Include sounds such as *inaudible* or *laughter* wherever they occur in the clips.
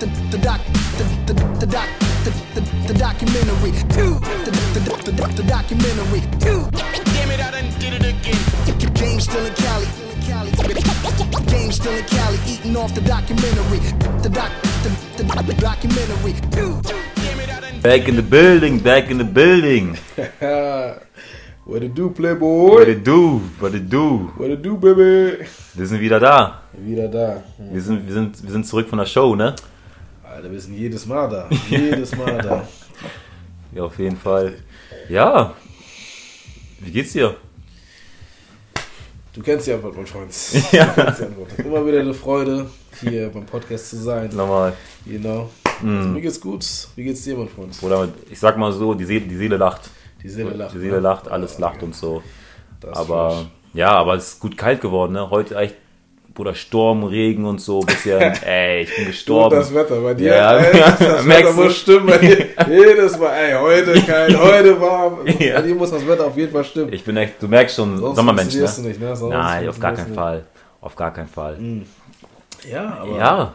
the, the doc, the, the, the doc, the, the, the documentary. The, the, the, the, the documentary. Damn it, I done did it again. Game still in Cali. Game still in Cali, eating off the documentary. The doc, the, the, the documentary. Damn it, I done Back in the building, back in the building. What it do, Playboy? What it do, what it do. What it do, baby? Wir sind wieder da. Wieder da. Wir sind, wir sind, wir sind zurück von der Show, ne? Alter, wir sind jedes Mal da. Jedes Mal da. *laughs* Ja, auf jeden Fall. Ja. Wie geht's dir? Du kennst die Antwort, mein Freund. *laughs* Ja. Du kennst die Antwort. Immer wieder eine Freude, hier beim Podcast zu sein. Nochmal. You know. Mhm. Also, mir geht's gut. Wie geht's dir, mein Freund? Oder ich sag mal so, die Seele, die Seele lacht. Die Seele lacht. Die Seele ne? lacht, alles Ja, lacht und so. Aber ja, aber es ist gut kalt geworden, ne? Heute echt, Bruder, Sturm, Regen und so, bisschen, *laughs* ey, ich bin gestorben. das Wetter bei dir, Ja. ey, das *laughs* Wetter muss stimmen bei *laughs* dir. Jedes Mal, ey, heute kalt, heute warm. Ja. Bei dir muss das Wetter auf jeden Fall stimmen. Ich bin echt, du merkst schon, Sonst Sommermensch, ne? du nicht, ne? Sonst Nein, auf gar keinen Fall. Auf gar keinen Fall. nicht. Ja, aber Ja,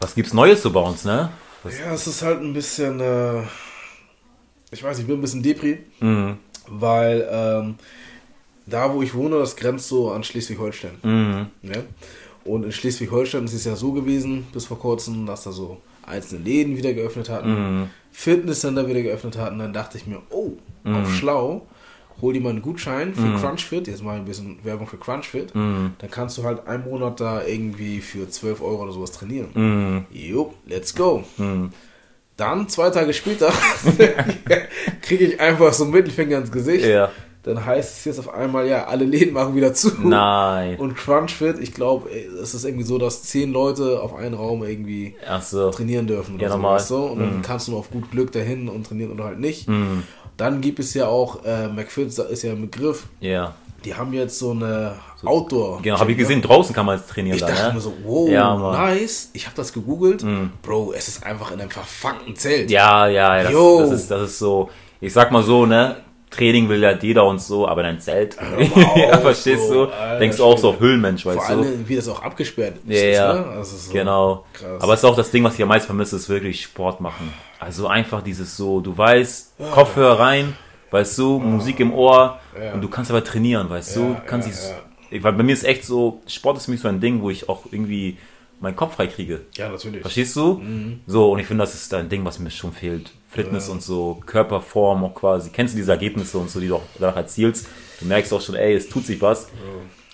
was gibt's Neues so bei uns, ne? Ja, es ist halt ein bisschen, äh, ich weiß, ich bin ein bisschen Depri, Mhm. weil ähm, da, wo ich wohne, das grenzt so an Schleswig-Holstein. Mhm. Ne? Und in Schleswig-Holstein ist es ja so gewesen, bis vor kurzem, dass da so einzelne Läden wieder geöffnet hatten, Mhm. Fitnesscenter wieder geöffnet hatten. Dann dachte ich mir, oh, Mhm. auf schlau, hol dir mal einen Gutschein für CrunchFit. Jetzt mal ein bisschen Werbung für CrunchFit. Mhm. Dann kannst du halt einen Monat da irgendwie für 12 Euro oder sowas trainieren. Mhm. Jo, let's go. Mhm. Dann, zwei Tage später, *laughs* kriege ich einfach so einen Mittelfinger ins Gesicht. Ja. Dann heißt es jetzt auf einmal, ja, alle Läden machen wieder zu. Nein. Und CrunchFit, ich glaube, es ist irgendwie so, dass zehn Leute auf einen Raum irgendwie so. trainieren dürfen. Oder Ja, so, normal. du? Und dann Mhm. kannst du nur auf gut Glück dahin und trainieren oder halt nicht. Mhm. Dann gibt es ja auch, äh, McFit ist ja ein Begriff, Ja. die haben jetzt so eine Outdoor. Genau, habe ich gesehen, draußen kann man jetzt trainieren Ich da, dachte ne? mir so, wow, Ja, nice. Ich habe das gegoogelt. Mhm. Bro, es ist einfach in einem verfuckten Zelt. Ja, ja, ja, das, das, ist, das ist so, ich sag mal so, ne? Training will ja jeder und so, aber dein Zelt. *laughs* Mal ja, verstehst Bro. du? Alter Denkst du auch so auf Höhlenmensch, Vor weißt du? allem, wie das auch abgesperrt ist. Ja, ja, Ne? Also so genau. Krass. Aber es ist auch das Ding, was ich am meisten vermisse, ist wirklich Sport machen. Also einfach dieses so, du weißt, Kopfhörer rein, weißt du, Musik im Ohr und du kannst aber trainieren, weißt du, du kannst dich, weil bei mir ist echt so, Sport ist für mich so ein Ding, wo ich auch irgendwie meinen Kopf frei kriege. ja, natürlich. Verstehst du? Mhm. So, und ich finde, das ist ein Ding, was mir schon fehlt. Fitness und so, Körperform auch quasi. Kennst du diese Ergebnisse und so, die du auch danach erzielst? Du merkst auch schon, ey, es tut sich was.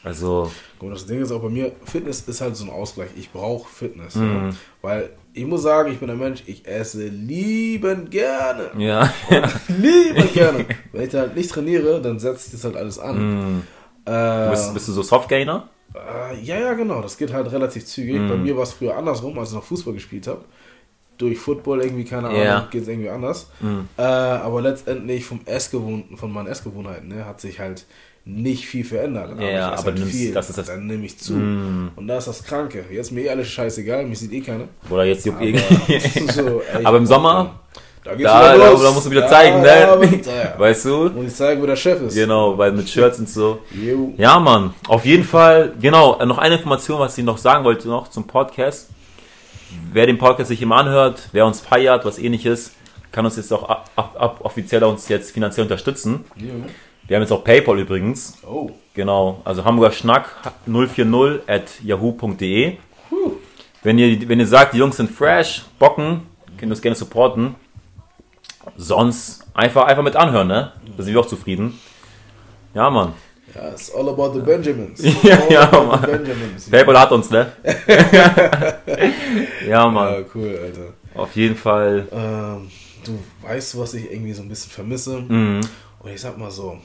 Also, Und das Ding ist auch bei mir, Fitness ist halt so ein Ausgleich. Ich brauche Fitness. Mhm. Ja. Weil ich muss sagen, ich bin ein Mensch, ich esse liebend gerne. ja. *laughs* Liebend gerne. Wenn ich dann halt nicht trainiere, dann setze ich das halt alles an. Äh, bist, bist du so Softgainer? Äh, ja, ja, genau. Das geht halt relativ zügig. Mhm. Bei mir war es früher andersrum, als ich noch Fußball gespielt habe. Durch Football irgendwie, keine Ahnung, Ja. geht es irgendwie anders. Mhm. Äh, aber letztendlich vom Essgewohnten, von meinen Essgewohnheiten, ne, hat sich halt nicht viel verändert. Dann Ja, aber du nimmst- das ist das- Dann nehme ich zu. Mhm. Und da ist das Kranke. Jetzt ist mir eh alles scheißegal, mich sieht eh keiner. Oder jetzt juckt irgendwie. *laughs* so, ey, Aber im Sommer, da, da, wieder da, da musst du wieder zeigen, ne? *laughs* Weißt du? Muss ich zeigen, wo der Chef ist. Genau, weil mit Shirts und so. Ja, Mann, auf jeden Fall, genau, äh, noch eine Information, was ich noch sagen wollte, noch zum Podcast. Wer den Podcast sich immer anhört, wer uns feiert, was ähnliches, kann uns jetzt auch ab, ab, ab, offiziell uns jetzt finanziell unterstützen. Wir haben jetzt auch PayPal übrigens. Oh. Genau, also Hamburger Schnack 040 at yahoo.de. Wenn ihr, wenn ihr sagt, die Jungs sind fresh, bocken, könnt ihr uns gerne supporten. Sonst einfach, einfach mit anhören, ne? Da sind wir auch zufrieden. Ja, Mann. Ja, it's all about the Benjamins. *laughs* Ja, all ja, Mann. Benjamins. PayPal hat uns, ne? *laughs* ja, Mann. Ja, cool, Alter. Auf jeden Fall. Ähm, du weißt, was ich irgendwie so ein bisschen vermisse? Mhm. Und ich sag mal so,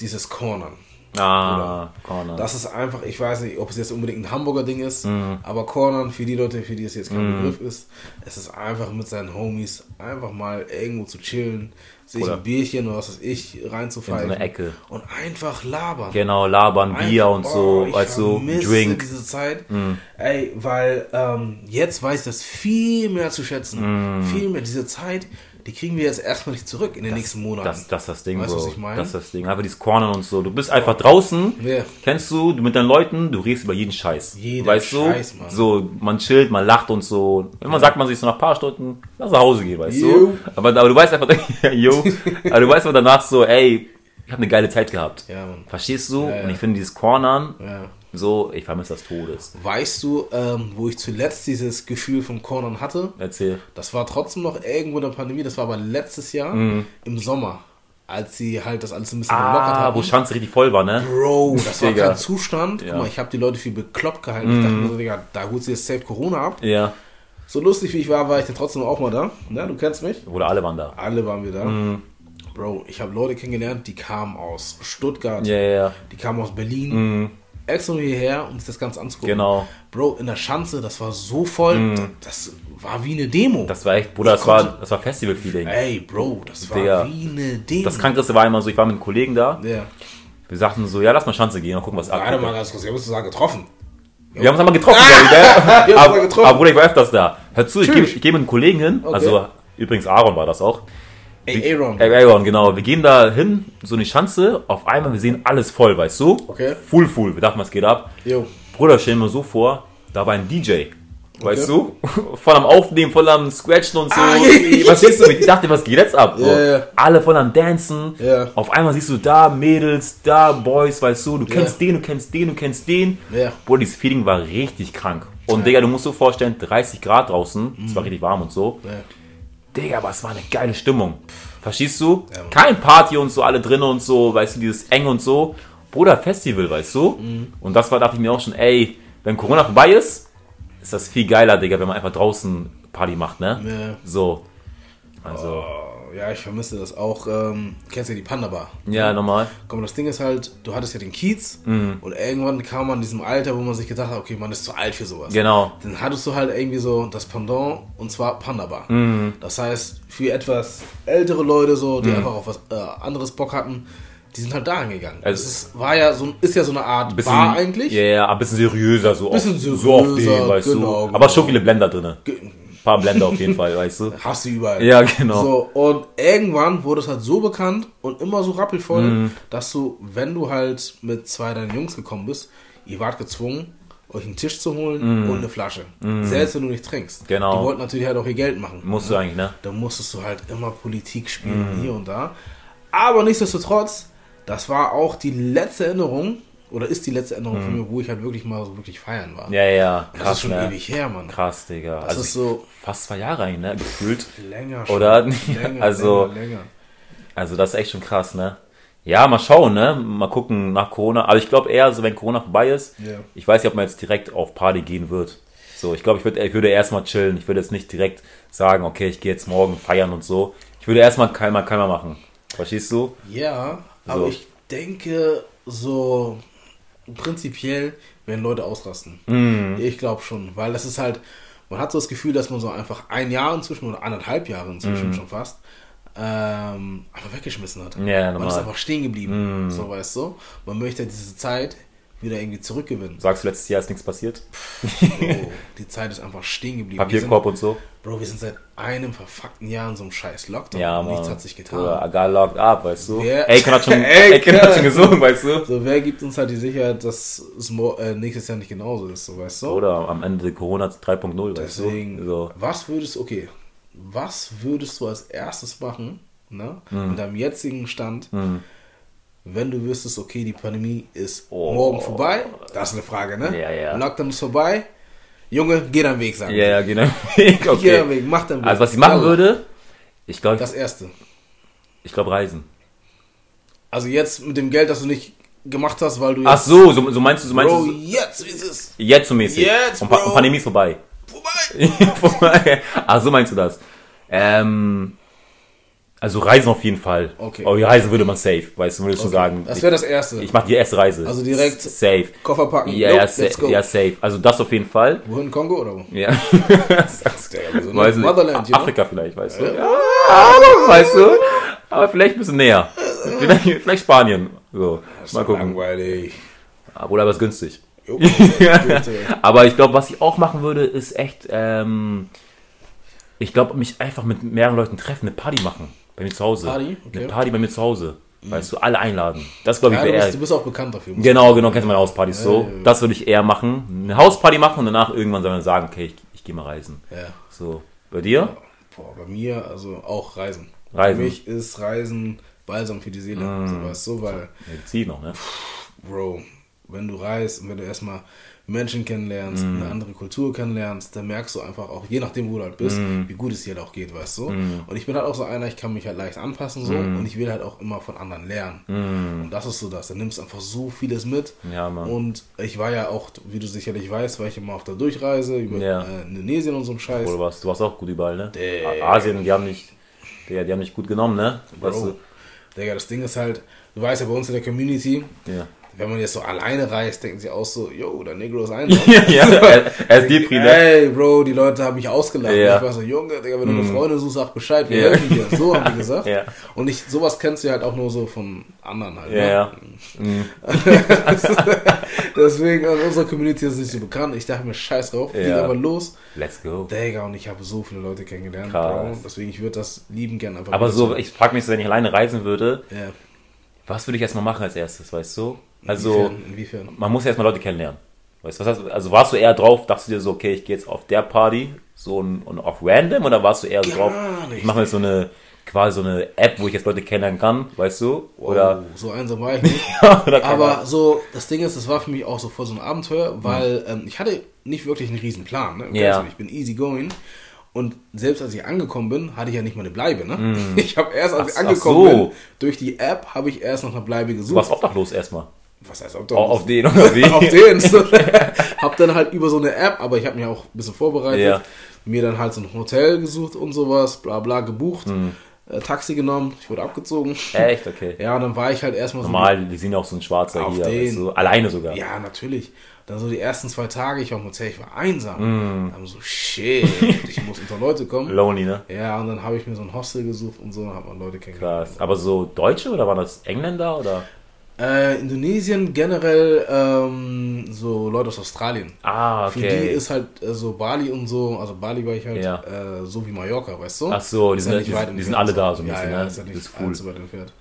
dieses Cornern. Ah, Corner. Das ist einfach, ich weiß nicht, ob es jetzt unbedingt ein Hamburger Ding ist, Mhm. aber Cornern, für die Leute, für die es jetzt kein Begriff ist, es ist einfach mit seinen Homies einfach mal irgendwo zu chillen, sich Oder- ein Bierchen oder was weiß ich in so eine Ecke. Und einfach labern. Genau, labern, Bier Einfach, und so, oh, ich weißt du, vermisse Drink. diese Zeit. Mhm. Ey, weil ähm, jetzt weiß ich das viel mehr zu schätzen. Mhm. Viel mehr diese Zeit, die kriegen wir jetzt erstmal nicht zurück in den nächsten Monaten. Das, das ist das Ding, Weißt du, Bro. was ich meine? Das ist das Ding. Einfach dieses Cornern und so. Du bist einfach draußen. Ja. Kennst du, du mit deinen Leuten, du redest über jeden Scheiß. Jeden weißt Scheiß, du? Mann. So, man chillt, man lacht und so. Wenn man sagt man sich so nach ein paar Stunden, lass nach Hause gehen, weißt Jo. du? Aber, aber du weißt einfach, *laughs* yo, *laughs* aber du weißt einfach danach so, ey, ich habe eine geile Zeit gehabt. Ja. Verstehst du? Ja, ja. Und ich finde dieses Cornern, Ja. So, ich vermisse das Todes. Weißt du, ähm, wo ich zuletzt dieses Gefühl vom Cornern hatte? Erzähl. Das war trotzdem noch irgendwo in der Pandemie, das war aber letztes Jahr im Sommer, als sie halt das alles ein bisschen gelockert Mhm. Ah, haben. wo Schanze richtig voll war, ne? Bro, das war Digga. kein Zustand. Ja. Mhm. Guck mal, ich habe die Leute für bekloppt gehalten. Ich dachte mir so, Digga, da holt sie jetzt safe Corona ab. Ja. So lustig wie ich war, war ich dann trotzdem auch mal da. Ne, du kennst mich. Oder alle waren da. Alle waren wir da. Mhm. Bro, ich habe Leute kennengelernt, die kamen aus Stuttgart, Ja, ja, ja. die kamen aus Berlin, extra nur hierher, um sich das Ganze anzugucken. Genau. Bro, in der Schanze, das war so voll, das war wie eine Demo. Das war echt, Bruder, das war, das war Festival-Feeling. Ey, Bro, das war Digga. wie eine Demo. Das Krankeste war immer so, ich war mit einem Kollegen da. Ja. Wir sagten so, ja, lass mal Schanze gehen und gucken, was Warte abgeht. mal ganz kurz, wir haben uns sogar getroffen. Wir haben uns einmal getroffen, *laughs* glaub ich, aber, aber Bruder, ich war öfters da. Hör zu, ich gehe Tschüss. ich geh mit einem Kollegen hin. Okay. Also, übrigens Aaron war das auch. Aaron. Aaron, genau. Wir gehen da hin, so eine Schanze. Auf einmal, wir sehen alles voll, weißt du? Okay. Full, full. Wir dachten, was geht ab? Jo. Bruder, stell mal so vor, da war ein DJ. Weißt du? *laughs* Voll am Aufnehmen, voll am Scratchen und so. Ah, Verstehst du? Ich dachte, was geht jetzt ab? Ja, ja. Alle voll am Dancen. Ja. Auf einmal siehst du da Mädels, da Boys, weißt du? Du kennst den, du kennst den, du kennst den. Ja. Bruder, dieses Feeling war richtig krank. Und Digga, du musst dir vorstellen, 30 Grad draußen. Es Mhm. war richtig warm und so. Ja. Digga, aber es war eine geile Stimmung. Verstehst du? Kein Party und so, alle drinnen und so, weißt du, dieses eng und so. Bruder, Festival, weißt du? Mhm. Und das war, dachte ich mir auch schon, ey, wenn Corona vorbei ist, ist das viel geiler, Digga, wenn man einfach draußen Party macht, ne? Ja. So. Also, Oh, ja, ich vermisse das auch. Ähm, kennst ja die Panda Bar. ja, normal. Komm, das Ding ist halt, du hattest ja den Kiez Mhm. und irgendwann kam man in diesem Alter, wo man sich gedacht hat, okay, man ist zu alt für sowas. Genau. Dann hattest du halt irgendwie so das Pendant und zwar Panda Bar. Mhm. Das heißt, für etwas ältere Leute so, die einfach auf was äh, anderes Bock hatten, die sind halt da hingegangen. Also- es ist, war ja so, ist ja so eine Art Bisschen, Bar eigentlich. Ja, ja, ein bisschen seriöser, so, Bisschen auf, so auf seriöser, den, weißt genau, du. Aber genau. schon viele Blender drin. Ge- paar Blender auf jeden Fall, weißt du. *laughs* Hast du überall. Ja, genau. So, und irgendwann wurde es halt so bekannt und immer so rappelvoll, Mhm. dass du, wenn du halt mit zwei deinen Jungs gekommen bist, ihr wart gezwungen, euch einen Tisch zu holen und eine Flasche. Selbst wenn du nicht trinkst. Genau. Die wollten natürlich halt auch ihr Geld machen. Musst du eigentlich, ne? Da musstest du halt immer Politik spielen, Mhm. hier und da. Aber nichtsdestotrotz, das war auch die letzte Erinnerung, oder ist die letzte Erinnerung von mir, wo ich halt wirklich mal so wirklich feiern war. Mhm. Ja, ja, das krass, ist schon ne? ewig her, Mann. Krass, Digga. Das also ist so fast zwei Jahre eigentlich, ne? Gefühlt. länger schon. Oder? Länger, Also- länger, länger. Also das ist echt schon krass, ne? Ja, mal schauen, ne? Mal gucken nach Corona. Aber ich glaube eher, so wenn Corona vorbei ist, Ja. ich weiß nicht, ob man jetzt direkt auf Party gehen wird. So, ich glaube, ich, würd, ich würde erstmal chillen. Ich würde jetzt nicht direkt sagen, okay, ich gehe jetzt morgen feiern und so. Ich würde erstmal keiner, keiner machen. Verstehst du? Ja, aber So. ich denke, so prinzipiell werden Leute ausrasten. Mhm. Ich glaube schon, weil das ist halt, man hat so das Gefühl, dass man so einfach ein Jahr inzwischen oder anderthalb Jahre inzwischen schon fast ähm, einfach weggeschmissen hat. Mhm. Ja, man normal. Mhm. ist einfach stehen geblieben, so weißt du. Man möchte diese Zeit wieder irgendwie zurückgewinnen. Sagst du, letztes Jahr ist nichts passiert? Bro, die Zeit ist einfach stehen geblieben. Papierkorb und so? Sind, Bro, wir sind seit einem verfuckten Jahr in so einem scheiß Lockdown. Ja, Mann. Nichts hat sich getan. Oder Agar locked up, weißt du? Wer- Aiken hat schon, *laughs* Ey, Aiken hat schon gesungen, weißt du? So, wer gibt uns halt die Sicherheit, dass es äh, nächstes Jahr nicht genauso ist, so weißt du? Oder am Ende Corona 3.0, weißt Deswegen, du? So. was würdest du, okay, was würdest du als erstes machen, ne, Hm. mit deinem jetzigen Stand, wenn du wüsstest, okay, die Pandemie ist Oh. morgen vorbei? Das ist eine Frage, ne? Ja, ja. Lockdown ist vorbei. Junge, geh deinen Weg, sagen. Ja, ja. *laughs* Geh okay. deinen Weg, mach deinen Weg. Also was ich machen würde, ich glaube, Das erste. ich glaube reisen. Also jetzt mit dem Geld, das du nicht gemacht hast, weil du Ach jetzt, so, so, so meinst du, so meinst Bro, du, jetzt, wie ist es? jetzt so mäßig. Jetzt, und, Bro. und Pandemie ist vorbei. Vorbei. *laughs* vorbei. Ach so meinst du das. Ähm, also reisen auf jeden Fall. Okay. Aber reisen würde man safe, weißt du, würdest du Okay. sagen. Das wäre das erste. ich, ich mache die erste Reise. Also direkt safe. Koffer packen. Ja, Nope, ja, sa ja, safe. Also das auf jeden Fall. Wohin, Kongo oder wo? Ja. Sagst- wir sind Weiß nicht. Motherland, know? Afrika vielleicht, weißt du? Ja, weißt du? Aber vielleicht ein bisschen näher. Vielleicht, vielleicht Spanien. So, mal gucken. Langweilig. Oder aber ist günstig. Jo. *laughs* Aber ich glaube, was ich auch machen würde, ist echt, ähm, Ich glaube, mich einfach mit mehreren Leuten treffen, eine Party machen. Bei mir zu Hause. Party? Okay. Eine Party bei mir zu Hause. Weißt du, alle einladen. Das glaube ich Ja, du, wäre bist, du bist auch bekannt dafür. Genau, genau, kennst du meine Hauspartys so. Ja, ja, ja. Das würde ich eher machen. Eine Hausparty machen und danach irgendwann soll man sagen, okay, ich, ich gehe mal reisen. Ja. So. Bei dir? Boah, bei mir, also auch Reisen. Reisen. Für mich ist Reisen Balsam für die Seele. So, weißt du, weil, Medizin noch, ne? Bro, wenn du reist und wenn du erstmal Menschen kennenlernst, Mhm. eine andere Kultur kennenlernst, dann merkst du einfach auch, je nachdem, wo du halt bist, Mhm. wie gut es dir halt auch geht, weißt du? Und ich bin halt auch so einer, ich kann mich halt leicht anpassen so Mhm. und ich will halt auch immer von anderen lernen. Und das ist so das. Dann nimmst du einfach so vieles mit. Ja. Und ich war ja auch, wie du sicherlich weißt, war ich immer auf der Durchreise über Ja. äh, Indonesien und so ein Scheiß. Oder warst, du warst auch gut überall, ne? Der- Asien, die haben nicht, die, die haben nicht gut genommen, ne? Weißt Bro, Digga, das Ding ist halt, du weißt ja bei uns in der Community, du? Ja. Wenn man jetzt so alleine reist, denken sie auch so, yo, der Negro ist *laughs* einsam. ja, er, er ist Depri, ne? Ey, Bro, die Leute haben mich ausgelacht. Ja. Ich war so, Junge, Digga, wenn du eine Freundin suchst, sag Bescheid, wir Ja. helfen dir. So haben die gesagt. Ja. Und ich, sowas kennst du halt auch nur so von anderen halt. Ja, ne? ja. *laughs* Deswegen, in unserer Community ist es nicht so bekannt. Ich dachte mir, scheiß drauf, Ja. ging aber los. Let's go. Digga, und ich habe so viele Leute kennengelernt, Krass. Bro. Deswegen, ich würde das lieben gern einfach Aber so, ich frage mich so, wenn ich alleine reisen würde, Ja. was würde ich erstmal machen als erstes, weißt du? Also, Inwiefern? Inwiefern? man muss ja erstmal Leute kennenlernen. Weißt du, was heißt, also warst du eher drauf, dachtest du dir so, okay, ich gehe jetzt auf der Party, so und, und auf random, oder warst du eher so Gar drauf, nicht. ich mache mir so eine, quasi so eine App, wo ich jetzt Leute kennenlernen kann, weißt du? Oder, Oh, so einsam war ich nicht. *laughs* Aber so, das Ding ist, das war für mich auch so voll so ein Abenteuer, weil ähm, ich hatte nicht wirklich einen riesen Plan. Ne? Ja. Ich bin easy going. Und selbst als ich angekommen bin, hatte ich ja nicht mal eine Bleibe. Ne? *laughs* Ich habe erst, als ich Ach- ach angekommen so. bin, durch die App, habe ich erst nach einer Bleibe du gesucht. warst obdachlos erstmal. Was heißt Obdachlos? *laughs* Auf den oder wie? auf den. So. hab dann halt über so eine App, aber ich habe mir auch ein bisschen vorbereitet, Ja. mir dann halt so ein Hotel gesucht und sowas, bla bla gebucht, Mhm. äh, Taxi genommen, ich wurde abgezogen. Echt, okay. *laughs* Ja, und dann war ich halt erstmal so. Normal, die sind auch so ein Schwarzer Auf hier, den. du? alleine sogar. Ja, natürlich. Dann so die ersten zwei Tage, ich war im Hotel, ich war einsam. Mm. Dann so, shit, ich muss unter Leute kommen. *laughs* Lonely, ne? Ja, und dann habe ich mir so ein Hostel gesucht und so, dann hat man Leute kennengelernt. Krass. Aber so Deutsche oder waren das Engländer oder? Äh, Indonesien generell ähm, so Leute aus Australien. Ah, Für die okay. ist halt äh, so Bali und so, also Bali war ich halt Ja. äh, so wie Mallorca, weißt du? Ach so, die sind- ja nicht die- die sind alle da so ein ja, bisschen, ja, ne? ist ja nicht Das ist cool. Mhm. allzu weit entfernt.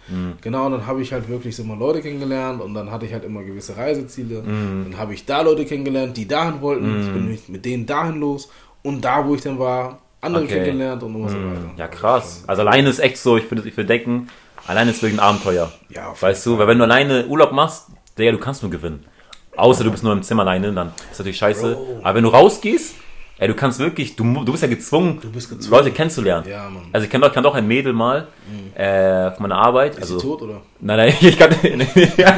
Genau, und dann habe ich halt wirklich so immer Leute kennengelernt und dann hatte ich halt immer gewisse Reiseziele. Mhm. Dann habe ich da Leute kennengelernt, die dahin wollten. Ich bin mit- mit denen dahin los und da, wo ich dann war, andere Okay. Mhm. kennengelernt und so weiter. Ja, krass. Also alleine ist echt so, ich würde ich würd denken, alleine ist wirklich ein Abenteuer. Ja, Weißt du, weil wenn du alleine Urlaub machst, Digga, du kannst nur gewinnen. Außer du bist nur im Zimmer alleine, dann ist natürlich scheiße. Bro. Aber wenn du rausgehst, ey, du kannst wirklich, du, du bist ja gezwungen, Du bist gezwungen. Leute kennenzulernen. Ja, Mann. Also ich kenne doch, kenn doch ein Mädel mal äh, von meiner Arbeit. Ist also, sie tot oder? Nein, nein, *laughs* ich kann. Äh,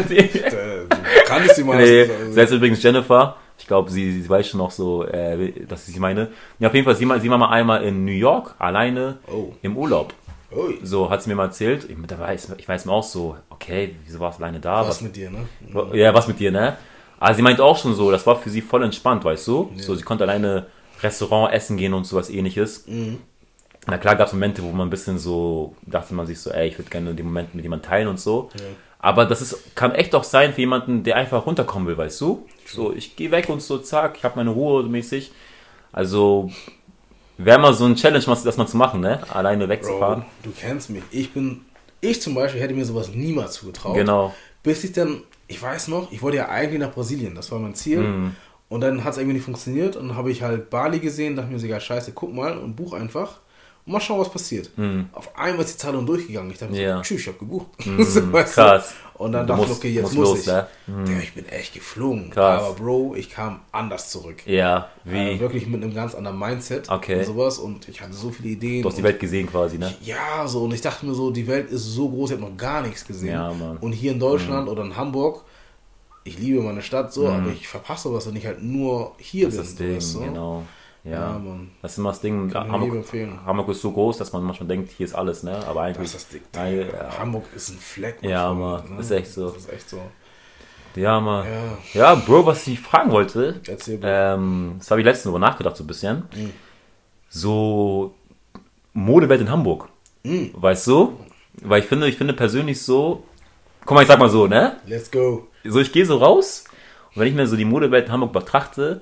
du kanntest sie mal. nee, also- heißt übrigens Jennifer. Ich glaube, sie, sie weiß schon noch so, äh, dass ich sie meine. Ja, auf jeden Fall, sie, mal- sie war mal einmal in New York, alleine Oh. im Urlaub. Ui, So hat sie mir mal erzählt. Ich, da weiß, ich weiß mir auch so, okay, wieso warst du alleine da? was mit dir, ne? Ja, was mit dir, ne? Aber sie meinte auch schon so, das war für sie voll entspannt, weißt du? So, sie konnte alleine Restaurant essen gehen und sowas ähnliches. Na klar gab es Momente, wo man ein bisschen so, dachte man sich so, ey, ich würde gerne den Moment mit jemandem teilen und so. Aber das ist, kann echt auch sein für jemanden, der einfach runterkommen will, weißt du? So, ich gehe weg und so, zack, ich habe meine Ruhe mäßig. Also, wäre mal so ein Challenge, das mal zu machen, ne? Alleine Bro, wegzufahren. du kennst mich. Ich bin, ich zum Beispiel hätte mir sowas niemals zugetraut. Genau. Bis ich dann, ich weiß noch, ich wollte ja eigentlich nach Brasilien, das war mein Ziel. Mhm. Und dann hat es irgendwie nicht funktioniert und dann habe ich halt Bali gesehen, dachte mir ja scheiße, guck mal und buch einfach. Und mal schauen, was passiert. Auf einmal ist die Zahlung durchgegangen. Ich dachte Mhm. Ja. Mhm. so, tschüss, ich habe gebucht. *laughs* So, weißt du? krass. Und dann Du dachte ich, okay, jetzt muss los, ich. ne? Ja, ich bin echt geflogen. Krass. Aber Bro, ich kam anders zurück. Ja, wie? Äh, wirklich mit einem ganz anderen Mindset Okay. und sowas. Und ich hatte so viele Ideen. du hast die Welt gesehen quasi, ne? ja, so, und ich dachte mir so, die Welt ist so groß, ich habe noch gar nichts gesehen. Ja, Mann. Mhm. Und hier in Deutschland oder in Hamburg, ich liebe meine Stadt so, aber ich verpasse was, wenn ich halt nur hier Mhm. Das ist bin. das Ding, so, genau. Ja, Ja, Mann. das ist immer das Ding. Hamburg. Hamburg ist so groß, dass man manchmal denkt, hier ist alles, ne? Aber eigentlich. Das ist das Ding. Nein, ja. Hamburg ist ein Fleck. Ja, Mann, ist echt so. Das ist echt so. Ja, mal. Ja. Ja, Bro, was ich fragen wollte, Erzähl, Bro. ähm, das habe ich letztens über nachgedacht, so ein bisschen. So Modewelt in Hamburg. Mhm. Weißt du? Weil ich finde, ich finde persönlich so, guck mal, ich sag mal so, ne? Let's go. So, ich gehe so raus Und wenn ich mir so die Modewelt in Hamburg betrachte,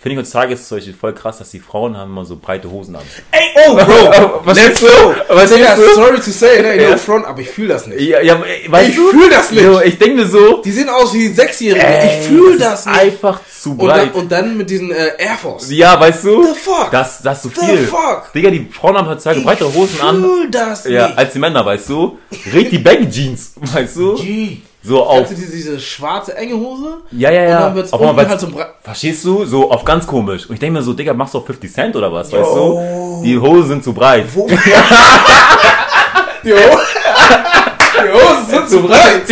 finde ich zum Beispiel voll krass, dass die Frauen haben immer so breite Hosen an. Ey, oh, Bro, *laughs* Was let's go. Was Digga, sorry to say, ne, Ja. no front, aber ich fühle das nicht. Ja, ja, weißt Ich du? fühl das nicht. So, ich denke mir so, Die sehen aus wie Sechsjährige. ey, ich fühle das das nicht. einfach zu Und dann, breit. und dann mit diesen äh, Air Force. ja, weißt du? The fuck? Das, das ist zu The viel. fuck? Digga, die Frauen haben heutzutage breitere Hosen an. Ich fühle das Ja, nicht. als die Männer, weißt du? Red die Baggy Jeans, weißt du? G. So auf. Kennst du diese, diese schwarze, enge Hose? Ja, ja, Und ja. dann wird's Auf einmal halt so breit. Verstehst du? So auf ganz komisch. Und ich denke mir so, Digga, machst du auf 50 Cent oder was, weißt Yo. du? Die Hosen sind zu breit. Wo? *laughs* die *laughs* Hosen sind zu *laughs* breit.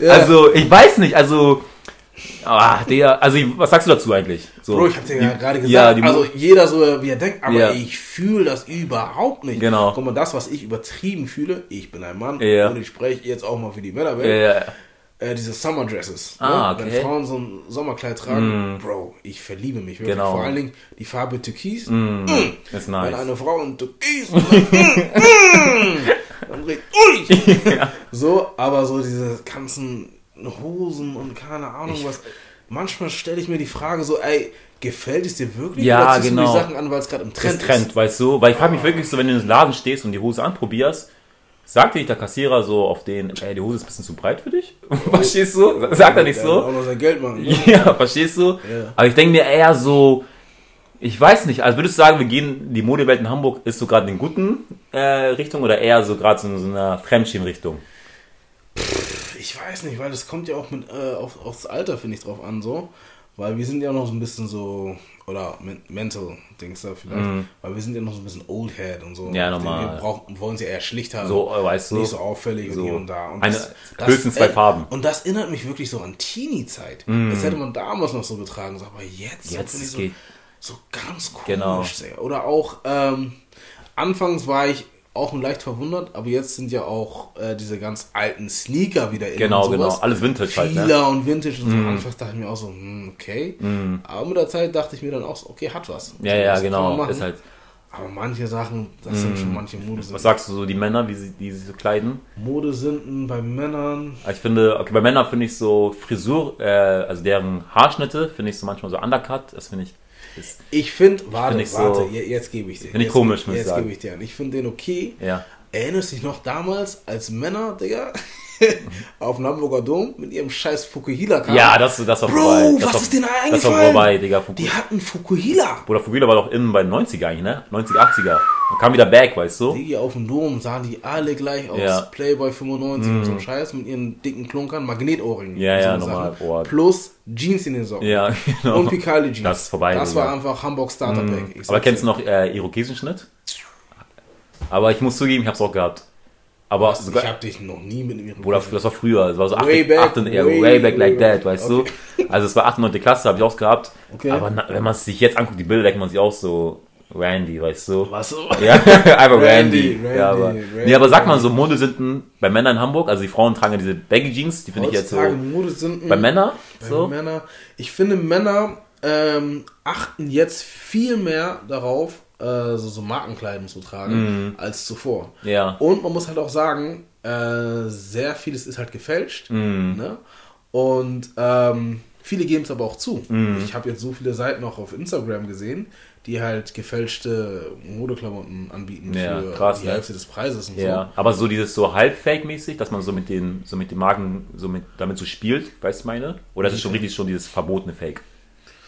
Ja. Also, ich weiß nicht, also. Ah, Digga, also was sagst du dazu eigentlich? So, Bro, ich hab dir ja gerade gesagt, Ja, also jeder so, wie er denkt, aber Ja. ich fühle das überhaupt nicht. Genau. Guck mal, das, was ich übertrieben fühle, ich bin ein Mann Ja. und ich spreche jetzt auch mal für die Männerwelt, äh, diese Summer Dresses. Ah, ne? Wenn okay. Mm. Frauen so ein Sommerkleid tragen, Bro, ich verliebe mich wirklich. Genau. Vor allen Dingen die Farbe Türkis. Mm, ist Wenn nice. eine Frau in Türkis, dann, mm, mm, *laughs* dann dreht ui. *laughs* So, aber so diese ganzen Hosen und keine Ahnung was. Manchmal stelle ich mir die Frage so, ey, gefällt es dir wirklich? Ja, oder ziehst du genau. die Sachen an, weil es gerade im Trend Das Trend, ist? weißt du? Weil ich frage mich wirklich so, wenn du in den Laden stehst und die Hose anprobierst, sagt dir nicht der Kassierer so auf den, ey, die Hose ist ein bisschen zu breit für dich? *laughs* Verstehst du? Sagt er nicht so? auch noch sein Geld machen. ne? *laughs* Ja, verstehst du? Ja. Aber ich denke mir eher so, ich weiß nicht, also würdest du sagen, wir gehen, die Modewelt in Hamburg ist so gerade in guten äh, Richtung oder eher so gerade so in so einer Fremdschirmrichtung? Ich weiß nicht, weil das kommt ja auch mit äh, auf, aufs Alter, finde ich, drauf an, so. Weil wir sind ja noch so ein bisschen so, oder men mental Dings da vielleicht, weil wir sind ja noch so ein bisschen old head und so. Ja, normal. Wir brauchen, wollen sie eher schlicht haben. So, äh, weißt du? Nicht so auffällig So und hier und da. Und eine- höchstens zwei äh, Farben. Und das erinnert mich wirklich so an Teenie-Zeit. Das hätte man damals noch so getragen. So, aber jetzt. Jetzt, so, ich so, so ganz komisch. Genau. Sehr. Oder auch, ähm, anfangs war ich auch leicht verwundert, aber jetzt sind ja auch äh, diese ganz alten Sneaker wieder in Genau, und sowas. genau. Alles Vintage halt, ne? Fila und Vintage und so. Anfangs dachte ich mir auch so, hm, okay. Aber mit der Zeit dachte ich mir dann auch so, okay, hat was. Ja, ja, das genau. Ist halt, Aber manche Sachen, das sind schon manche Mode was sagst du so, die Männer, wie sie, die sich so kleiden? Modesünden bei Männern. Ich finde, okay, bei Männern finde ich so Frisur, äh, also deren Haarschnitte, finde ich so manchmal so undercut. Das finde ich, ist, Ich finde, warte, Find ich warte, je- jetzt gebe ich dir. Find ich Jetzt komisch, muss ich Jetzt sagen. gebe ich dir an. Ich finde den okay. ja. Erinnerst du dich noch damals als Männer, Digga, *laughs* auf dem Hamburger Dom mit ihrem scheiß Fukuhila kamen? Ja, das, das war Bro, vorbei. Das was war, ist denen Das war vorbei, Digga. Fuku, Die hatten Fukuhila. Bruder Fugila war doch innen bei den 90er eigentlich, ne? 90, 80er. Und kam wieder back, weißt du? Digga, auf dem Dom sahen die alle gleich aus. Ja. Mhm. Playboy 95 und so ein Scheiß mit ihren dicken Klunkern, Magnetohrringen. Ja, ja, normal, boah. Plus Jeans in den Socken. Ja, *laughs* genau. Und Picali Jeans. Das ist vorbei, Das. Mhm. war einfach Hamburg Starter Pack. Ich Aber kennst du noch äh, Irokesenschnitt? Aber ich muss zugeben, ich hab's auch gehabt. Aber Ich sogar, hab dich noch nie mit mir Bruder, das war früher, das war so 8, Way back, 8, ja, way- way back like way that, weißt Okay. du? Also es war 8. und 9. Klasse, habe ich auch gehabt. Okay. Aber na, wenn man sich jetzt anguckt, die Bilder, denkt man sich auch so, Randy, weißt du? Was so? *laughs* Ja, einfach Randy, Randy. ja, aber, Randy, nee, aber sag mal so, Modesünden bei Männern in Hamburg, also die Frauen tragen ja diese Baggy Jeans, die finde ich jetzt so. Modesünden. Bei Männern? Bei So? Männer. Ich finde, Männer ähm, achten jetzt viel mehr darauf, äh, so, so Markenkleidung zu tragen, als zuvor. Ja. Und man muss halt auch sagen, äh, sehr vieles ist halt gefälscht. Mhm. Ne? Und ähm, viele geben es aber auch zu. Mhm. Ich habe jetzt so viele Seiten auch auf Instagram gesehen, die halt gefälschte Modeklamotten anbieten Ja, für krass, die ne? Hälfte des Preises und Ja, aber so dieses so halb Fake-mäßig, dass man so mit den, so mit den Marken so mit, damit so spielt, weißt du meine? Oder ist es schon richtig schon dieses verbotene Fake?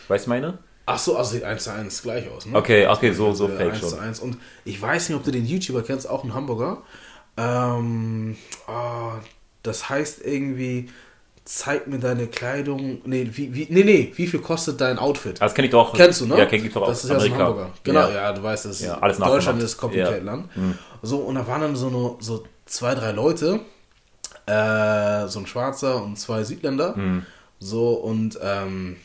Weißt du meine? Ach so, also sieht 1 zu 1 gleich aus, ne? Okay, okay, so, so Äh, Fake 1 schon. zu 1. Und ich weiß nicht, ob du den YouTuber kennst, auch ein Hamburger. Ähm, ah, das heißt irgendwie, zeig mir deine Kleidung. Nee, wie, wie, nee, nee, wie viel kostet dein Outfit? Das kenne ich doch. Kennst du, ne? Ja, kenn ich doch Das ist ja so ein Amerika. Hamburger. Genau, ja, Ja. du weißt, das Ja, alles Deutschland ist Copycat-Land. So, und da waren dann so, nur, so zwei, drei Leute, äh, so ein Schwarzer und zwei Südländer. Hm. So, und ähm,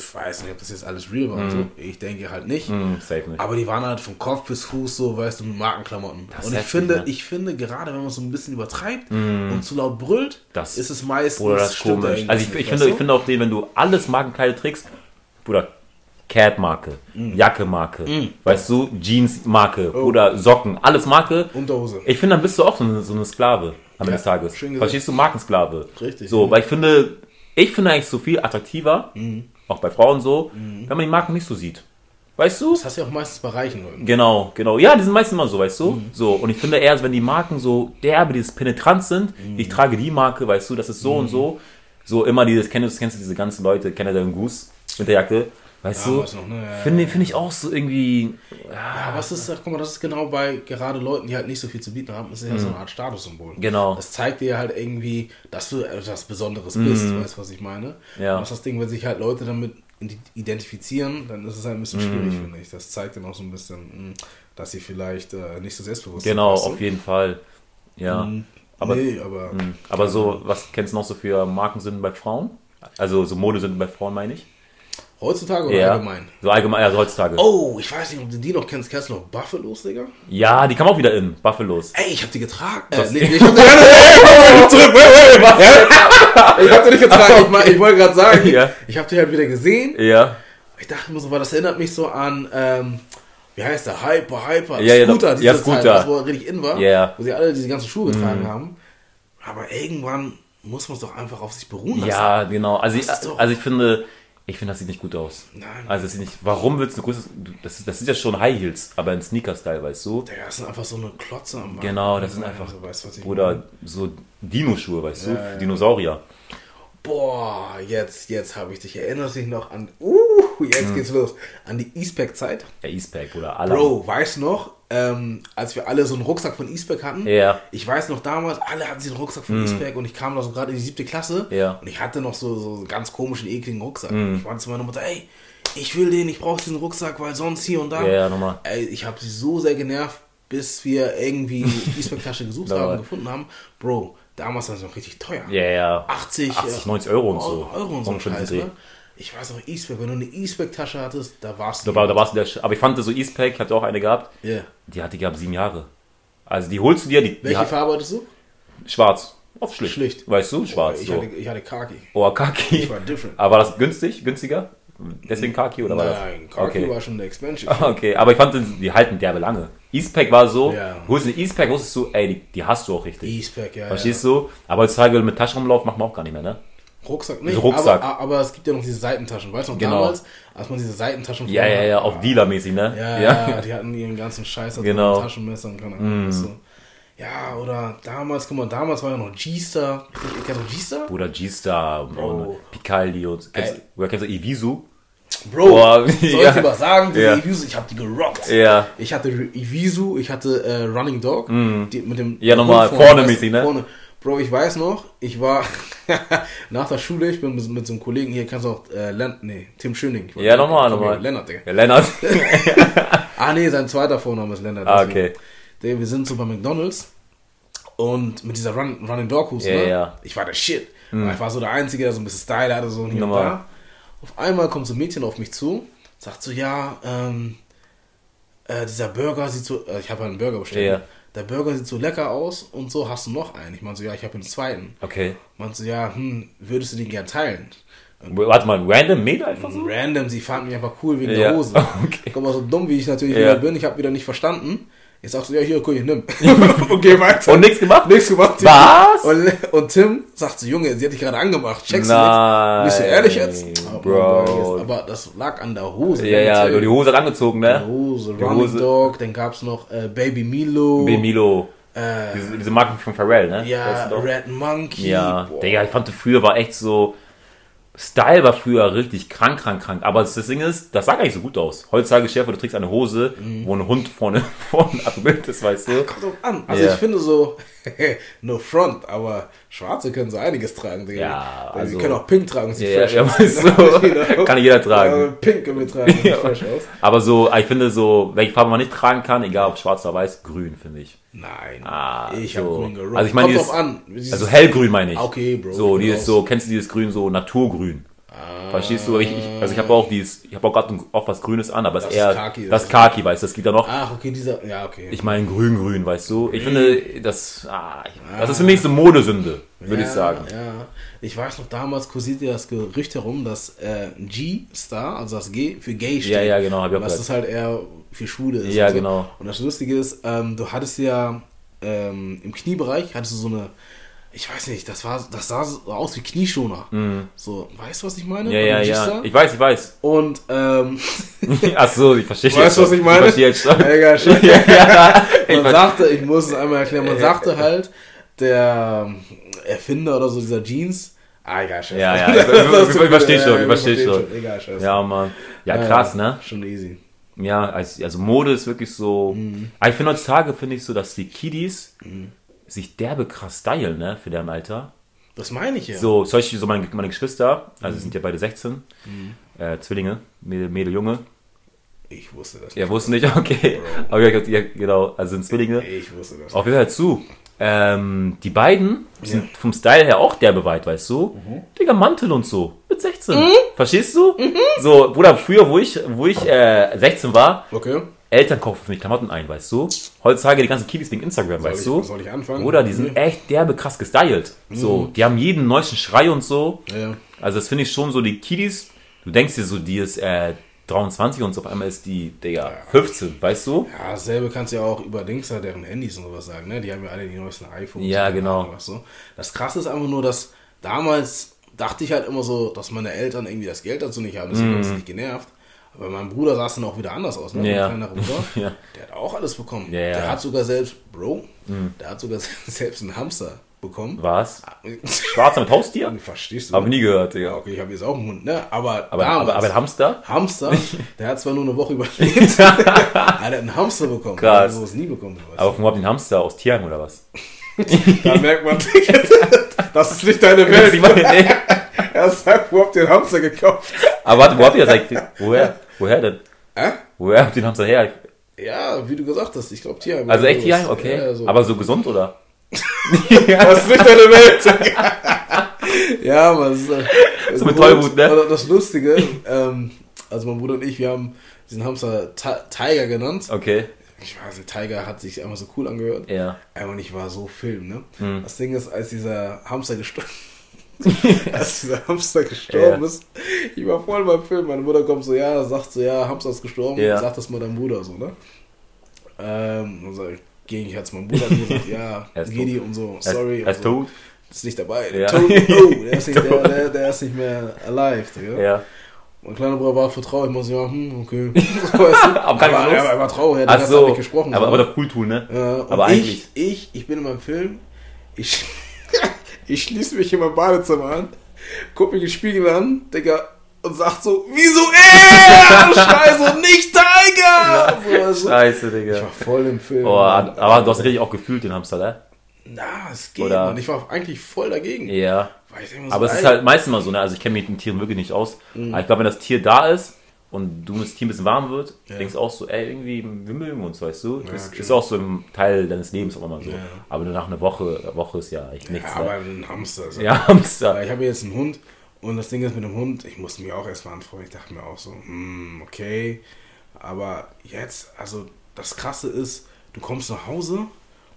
ich weiß nicht, ob das jetzt alles real war und so. Ich denke halt nicht. Hm, safe nicht. Aber die waren halt von Kopf bis Fuß so, weißt du, mit Markenklamotten. Das und ich finde, ne? ich finde, gerade wenn man so ein bisschen übertreibt und zu laut brüllt, Das- ist es meistens Bruder, das komisch. Also ich, nicht, ich, finde, ich finde auf den, wenn du alles Markenkleider trägst, Bruder, Cat-Marke, Mm. Jacke-Marke, weißt du, Jeans-Marke Oh. oder Socken, alles Marke. Unterhose. Ich finde, dann bist du auch so eine, so eine Sklave am Ende Ja, des Tages. Verstehst du, Markensklave. Richtig. So, weil ich finde, Ich finde eigentlich so viel attraktiver, auch bei Frauen so, wenn man die Marken nicht so sieht. Weißt du? Das hast du ja auch meistens bei reichen Leuten. Genau, genau. Ja, die sind meistens immer so, weißt du? So, und ich finde eher, wenn die Marken so derbe, dieses penetrant sind, ich trage die Marke, weißt du, das ist so und so. So immer dieses, kennst du, kennst du diese ganzen Leute, kennt ihr den Goose mit der Jacke? Weißt Ja, du? weiß noch, ne? Ja, Finde finde ich auch so irgendwie. Ja, was ist, guck mal, das ist genau bei gerade Leuten, die halt nicht so viel zu bieten haben, ist ja so eine Art Statussymbol. Mhm. Genau. Das zeigt dir halt irgendwie, dass du etwas Besonderes bist, weißt du, was ich meine? Mhm. Ja. Und das ist das Ding, wenn sich halt Leute damit identifizieren, dann ist es halt ein bisschen Mhm. schwierig, finde ich. Das zeigt dann auch so ein bisschen, mh, dass sie vielleicht äh, nicht so selbstbewusst Genau, sind. weißt auf jeden Fall. Ja. du? Aber, nee, aber mh, aber so, was kennst du noch so für Markensünden bei Frauen? Also so Modesünden bei Frauen, meine ich? Heutzutage oder Ja. allgemein? So allgemein, also heutzutage. Oh, ich weiß nicht, ob du die noch kennst. Kennst du noch Buffalos, Digga? Ja, die kam auch wieder in. Buffalos. Ey, ich hab die getragen. Äh, nee, ich hab die *laughs* zurück. *laughs* Ich hab die nicht getragen. Ich, mein, ich wollte gerade sagen, Ja. ich hab die halt wieder gesehen. Ja. Ich dachte mir so, weil das erinnert mich so an, ähm, wie heißt der? Hyper, Hyper, Ja, ja, Scooter. Ja, dieses Scooter. Was wo er richtig in war, Ja. Mhm. wo sie alle diese ganzen Schuhe getragen haben. Aber irgendwann muss man es doch einfach auf sich beruhen lassen. Ja, genau. Also ich, also ich finde, ich finde, das sieht nicht gut aus. Nein. Also das sieht nicht, warum willst du größtes, das, ist- das sind ja schon High Heels, aber in Sneaker-Style, weißt du? Digga, das sind einfach so eine Klotze am Bein. Genau, das sind einfach, Also, weißt du, oder so Dino-Schuhe, weißt du? Ja, Für ja. Dinosaurier. Boah, jetzt, jetzt habe ich dich. Erinnerst dich noch an, uh, jetzt geht's los. An die E-Spec-Zeit. Der E-Spec oder Alarm. Bro, weißt du noch, ähm, als wir alle so einen Rucksack von E-Spec hatten? Ja. Ich weiß noch damals, alle hatten diesen Rucksack von E-Spec und ich kam da so gerade in die siebte Klasse. Ja. Und ich hatte noch so, so einen ganz komischen, ekligen Rucksack. Ich meinte zu meiner Mutter, ey, ich will den, ich brauche diesen Rucksack, weil sonst hier und da. Ja, nochmal. Ey, ich habe sie so sehr genervt, bis wir irgendwie *laughs* E-Spec-Tasche gesucht haben, gefunden haben. Bro, damals war es noch richtig teuer. Ja, ja. 80, 80, äh, 90 Euro und so. Euro und so Scheiß, ne? Ich weiß noch, E-Spec, wenn du eine E-Spec-Tasche hattest, da warst du. Da, war, da warst du der, Sch- aber ich fand so E-Spec, ich hatte auch eine gehabt, Ja. die hatte gehabt sieben Jahre. Also die holst du dir, die, die Welche hat, Farbe hattest du? schwarz. Auf schlicht. Schlicht. Weißt du, schwarz. ich, so. hatte, ich hatte Kaki. Oh, Kaki. Ich war different. Aber war das günstig? Günstiger? Deswegen Kaki oder war das? Nein, Kaki okay. war schon der Expansion. *laughs* Okay, aber ich fand, die halten derbe lange. E-Spec war so, Ja. holst du eine E-Spec, wusstest du, ey, die, die hast du auch richtig. E-Spec, ja. Verstehst du? Aber heutzutage mit Taschenumlauf macht man auch gar nicht mehr, ne? Ja. Rucksack, So Rucksack. Aber, aber es gibt ja noch diese Seitentaschen. Weißt du noch Genau. damals, als man diese Seitentaschen Ja, ja, ja, auf Dealer-mäßig, ne? Ja, ja, die hatten ihren ganzen Scheiß als Genau. Mm. Taschenmesser und keine Ahnung. was so. Ja, oder damals, guck mal, damals war ja noch G-Star. Kennst du G-Star? Bruder G-Star Picaldi und, kennst, Ey. oder kennst du Evisu? Bro, Boah, soll ich *laughs* ja. dir was sagen? Diese Ja. Evisu, ich hab die gerockt. Ja. Ich hatte Evisu, ich hatte äh, Running Dog. Die, mit dem Mm. Ja, nochmal vorne mäßig, ne? Vorne. Bro, ich weiß noch, ich war *laughs* nach der Schule, ich bin mit, mit so einem Kollegen hier, kannst du auch, äh, Len, nee, Tim Schöning. Ja, nochmal, nochmal. Lennart, Digga. Ja, Lennart. *laughs* Ah, nee, sein zweiter Vorname ist Lennart. Ah, okay. Der, wir sind so bei McDonalds und mit dieser Run, Running Dog Hose, Ja, ne? ja. Ich war der Shit. Weil Ich war so der Einzige, der so ein bisschen Style hatte, so und hier und Normal. da. Auf einmal kommt so ein Mädchen auf mich zu, sagt so, ja, ähm, äh, dieser Burger sieht so, äh, ich habe halt einen Burger bestellt. Ja. Der Burger sieht so lecker aus und so hast du noch einen. Ich meinte so, ja, ich habe den zweiten. Okay. Meinte so, ja, hm, würdest du den gern teilen? Warte mal, random Mädel einfach so? Random, sie fanden mich einfach cool wegen Ja, der Hose. *laughs* okay. Guck mal, so dumm wie ich natürlich Ja. wieder bin, ich habe wieder nicht verstanden. Ich sag so, ja, hier, guck, nimm. okay, *laughs* weiter. Und nichts gemacht? Nichts gemacht. Was? Und, und Tim sagt so, Junge, sie hat dich gerade angemacht. Checkst Nein, du nicht? Bist du ehrlich jetzt? Oh, Bro. jetzt. Aber das lag an der Hose. Ja, ja, Erzähl. die Hose angezogen, ne? Die Hose, Die Running Hose. Dog, dann gab's noch äh, Baby Milo. Baby Milo. Äh, Diese, diese Marken von Pharrell, ne? ja, du? Red Monkey. Ja, Boah. Digga, ich fand früher war echt so. Style war früher richtig krank, krank, krank. Aber das Ding ist, das sah gar nicht so gut aus. Heutzutage, Chef, du trägst eine Hose, Mhm. wo ein Hund vorne, *laughs* vorne abgebildet ist, weißt du? Kommt drauf an. Also Ja. ich finde so, *laughs* no front, aber Schwarze können so einiges tragen, Digga. Ja, Weil Sie also- können auch Pink tragen, sieht Ja, fresh ja, aus. weißt du, *laughs* kann jeder tragen. Ja, Pink können wir tragen, sieht *laughs* fresh aus. Aber so, ich finde so, welche Farbe man nicht tragen kann, egal ob schwarz oder weiß, grün, finde ich. Nein, Ah, ich so. habe grün gerockt. Also ich meine dieses- an. Dieses- Also hellgrün meine ich. Okay, Bro, So, dieses raus. so, kennst du dieses Grün, so Naturgrün? Verstehst du? Ich, ich, also ich habe auch dieses, ich habe auch gerade auch was Grünes an, aber es Das ist eher ist Khaki, das Kaki, weißt du, das geht da noch. Ach, okay, dieser, ja, okay. Ich meine grün-grün, weißt du? Ich finde, das, ah, das ist für mich so Modesünde, würde ja, ich sagen. Ja, ich weiß noch, damals kursierte das Gerücht herum, dass äh, G-Star, also das G für Gay steht. Ja, ja, genau, hab ich auch dass gehört. das halt eher für Schwule ist. Ja, und so. genau. Und das Lustige ist, ähm, du hattest ja ähm, im Kniebereich, hattest du so eine, ich weiß nicht, das war, das sah so aus wie Knieschoner. So, weißt du, was ich meine? Mhm. Ja, ja, ja. Ich weiß, ich weiß. Und, ähm, *laughs* Ach so, ich verstehe *laughs* weißt du, was ich meine? Ich verstehe jetzt schon. Egal, *laughs* schon. ja, ich Man ver- sagte, ich muss es einmal erklären, man sagte halt, der ähm, Erfinder oder so dieser Jeans, ah, egal, scheiße. Ja, ja, ich- ich- ich- ich versteh schon, ich Ja, versteh versteh schon. Egal, scheiße. ja, Mann. Ja, krass, ne? Schon easy. Ja, also, Mode ist wirklich so. Mhm. Aber ich finde heutzutage finde ich so, dass die Kiddies sich derbe krass stylen, ne, für deren Alter. Das meine ich ja. So, zum Beispiel so meine, meine Geschwister, also Mhm. sind ja beide 16, äh, Zwillinge, Mädel, Mädel, Junge. Ich wusste das Ja, wussten nicht, *laughs* okay. Aber ja, ja, genau, also sind Zwillinge. Ich wusste das. Auf jeden Fall zu. Ähm, die beiden sind vom Style her auch derbe weit, weißt du? Mhm. Digga, Mantel und so. Mit 16. Verstehst du? So, Bruder, früher, wo ich, wo ich äh, 16 war, Okay. Eltern kaufen für mich Klamotten ein, weißt du? Heutzutage die ganzen Kiddies wegen Instagram, weißt ich- du? soll ich anfangen? Oder die sind Mhm. echt derbe krass gestylt. So, die haben jeden neuesten Schrei und so. Ja. Also das finde ich schon so, die Kiddies, du denkst dir so, die ist äh, 23 und so auf einmal ist die, Digga, 15, weißt du? Ja, dasselbe kannst du ja auch über Dings, halt, deren Handys und sowas sagen, ne? Die haben ja alle die neuesten iPhones. Ja, genau. Ahnung so. Das krasse ist einfach nur, dass damals dachte ich halt immer so, dass meine Eltern irgendwie das Geld dazu nicht haben, deswegen mm. es nicht genervt. Aber mein Bruder sah es dann auch wieder anders aus, ne? Ja. Mein kleiner Bruder, *laughs* Ja. der hat auch alles bekommen. Ja, ja. Der hat sogar selbst, Bro, der hat sogar *laughs* selbst einen Hamster bekommen. Was? *laughs* Schwarzer mit Haustier? Verstehst du? Hab nie gehört, Ja, Digga. okay, ich habe jetzt auch einen Hund, ne? Aber, Aber, damals, aber, aber ein Hamster? Hamster, der hat zwar nur eine Woche überlebt, aber der hat einen Hamster bekommen. Krass. Sowas nie bekommen. Aber von wo habt ihr den Hamster aus Tierheim oder was? Da merkt man, das ist nicht deine Welt. Er sagt, wo habt ihr den Hamster gekauft? Aber warte, wo habt ihr das eigentlich? Woher? Woher denn? Hä? Woher habt ihr den Hamster her? Ja, wie du gesagt hast, ich glaube Tierheim. Also echt. Tierheim? Okay. Ja, so. Aber so gesund oder? *laughs* das ist nicht deine Welt. *laughs* ja, man, das ist äh, So mit. Tollwut, ne? Das Lustige, ähm, also mein Bruder und ich, wir haben diesen Hamster Ti- Tiger genannt. Okay. Ich weiß nicht, Tiger hat sich einfach so cool angehört. Ja. Und ich war so Film, ne? Hm. Das Ding ist, als dieser Hamster gestorben *laughs* als dieser Hamster gestorben Ja. ist, ich war voll beim Film. Meine Mutter kommt so, ja, sagt so, ja, Hamster ist gestorben, Ja. sag das mal deinem Bruder so, ne? Ähm, dann sag ich, geh ich jetzt meinem Bruder und *laughs* gesagt, ja, Er Gedi und so, Er sorry. er ist und so. tot. Ist nicht dabei. Ja. Tot, *laughs* der ist, nicht, der, der, der ist nicht mehr alive, Digga. Ja. Mein kleiner Bruder war vertraut, ich muss ja, hm, okay. Weißt du? Aber aber, Lust? er war traurig, er hat so. nicht gesprochen. Aber, so, aber ne? doch cool tun, ne? Ja, und Aber ich, eigentlich- Ich, ich bin in meinem Film, ich, ich schließe mich in mein Badezimmer an, gucke mir den Spiegel an, Digga, und sag so, wieso er? *laughs* Und so, nicht Tiger! So, also, Scheiße, ich Digga. war voll im Film. Oh, Mann. aber du hast richtig auch gefühlt den Hamster, ne? Na, es geht, Oder- Mann. Ich war eigentlich voll dagegen. Ja. Ich mir so, Aber es ist halt meistens mal so, ne? Also ich kenne mich mit den Tieren wirklich nicht aus. Mhm. Aber ich glaube, wenn das Tier da ist und du das Tier ein bisschen warm wird, denkst du auch so, ey, irgendwie, wir mögen uns, weißt du? das klar. ist auch so ein Teil deines Lebens auch immer so. Ja. Aber nur nach einer Woche, eine Woche ist ja echt nichts. ja, aber ne? ein Hamster. So. Ja, Hamster. Ich habe jetzt einen Hund und das Ding ist mit dem Hund, ich musste mich auch erstmal anfreuen. Ich dachte mir auch so, hm, okay. Aber jetzt, also das Krasse ist, du kommst nach Hause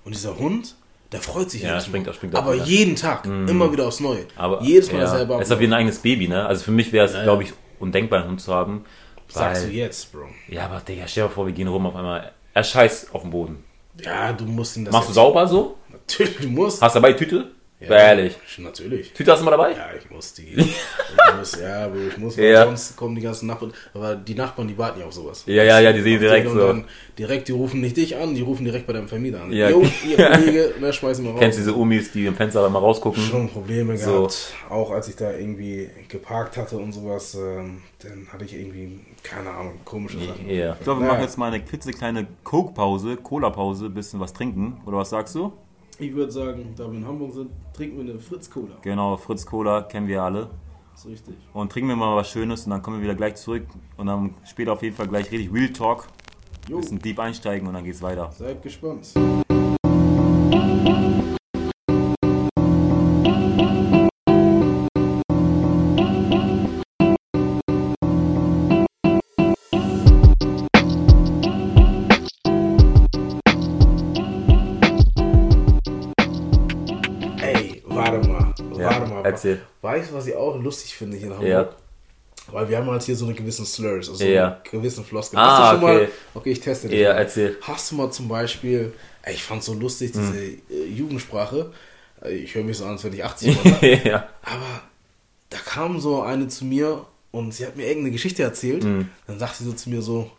und dieser Hund, der freut sich Ja, jedes springt Mal. auch- springt auch Aber wieder. jeden Tag, immer wieder aufs Neue. Aber Jedes Mal ja, selber. Es ist wie ein eigenes Baby, ne? Also für mich wäre es, ja. glaube ich, undenkbar, einen Hund zu haben. Sagst du jetzt, Bro. ja, aber Digga, stell dir vor, wir gehen rum auf einmal. Er scheißt auf den Boden. Ja, du musst ihn das. Machst du sauber so? Natürlich, du musst. Hast du dabei Tüte? ja, Ehrlich. Natürlich. Tüte hast du mal dabei? Ja, ich muss die. Ich muss, ja, Bro, ich muss, Ja. sonst kommen die ganzen Nachbarn. Aber die Nachbarn, die warten ja auf sowas. Ja, ja, ja, die sehen direkt so. Dann direkt, die rufen nicht dich an, die rufen direkt bei deinem Vermieter an. Ja. Jo, ihr *laughs* Kollege, ne, schmeißen wir raus. Kennst du diese Umis, die im Fenster mal rausgucken? schon Probleme So. gehabt. Auch als ich da irgendwie geparkt hatte und sowas, ähm, dann hatte ich irgendwie, keine Ahnung, komische Sachen. Ja. Ich glaube, wir Naja. machen jetzt mal eine klitzekleine Coke-Pause, Cola-Pause, bisschen was trinken. Oder was sagst du? Ich würde sagen, da wir in Hamburg sind, trinken wir eine Fritz-Cola. Genau, Fritz Cola kennen wir alle. Das ist richtig. Und trinken wir mal was Schönes und dann kommen wir wieder gleich zurück. Und dann später auf jeden Fall gleich richtig Real Talk. Jo, Bisschen deep einsteigen und dann geht's weiter. seid gespannt. Erzähl. Weißt du, was ich auch lustig finde hier in Hamburg? Ja. Weil wir haben halt hier so eine gewissen Slurs, also Ja. einen gewissen Floskeln. Ah, Hast du schon okay. mal, okay, ich teste dich Ja, mal. erzähl. Hast du mal zum Beispiel, ey, ich fand so lustig, diese Hm. äh, Jugendsprache, Ich höre mich so an, als wenn ich 80 war. *laughs* ja. Aber da kam so eine zu mir und sie hat mir irgendeine Geschichte erzählt. Mhm. Dann sagt sie so zu mir so,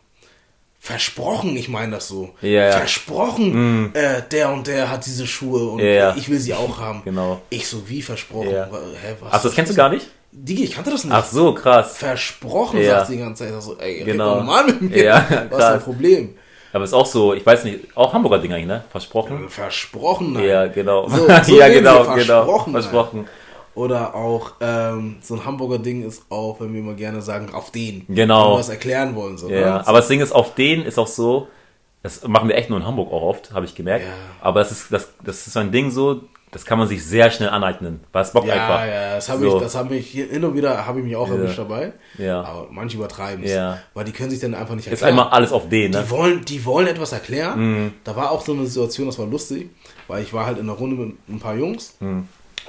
versprochen, ich meine das so. Ja. Versprochen, äh, der und der hat diese Schuhe und ja. ich will sie auch haben. Genau. Ich so, wie versprochen? Wa- Hä, was? Ach, das kennst du gar nicht? Digi, ich kannte das nicht. Ach so, krass. Versprochen, Ja. sagt sie die ganze Zeit. Ich so, ey, Genau. normal mit mir. Ja, *laughs* was ist dein Problem? Aber ist auch so, ich weiß nicht, auch Hamburger Ding eigentlich, ne? Versprochen. Versprochen, nein. Ja, genau. So, *laughs* so ja, genau, genau. versprochen, nein. Oder auch ähm, so ein Hamburger Ding ist auch, wenn wir immer gerne sagen, auf den. Genau. Wenn wir was erklären wollen. So, Ja, ne? aber das Ding ist, auf den ist auch so, das machen wir echt nur in Hamburg auch oft, habe ich gemerkt. Ja. Aber das ist, das, das ist so ein Ding so, das kann man sich sehr schnell aneignen, weil es bockt ja, einfach. ja, das habe So. ich, das habe ich hier hin und wieder habe ich mich auch erwischt dabei. Ja. Aber manche übertreiben es. Ja. Weil die können sich dann einfach nicht Ist erklären. einmal alles auf den, ne? Die wollen, die wollen etwas erklären. Mhm. Da war auch so eine Situation, das war lustig, weil ich war halt in einer Runde mit ein paar Jungs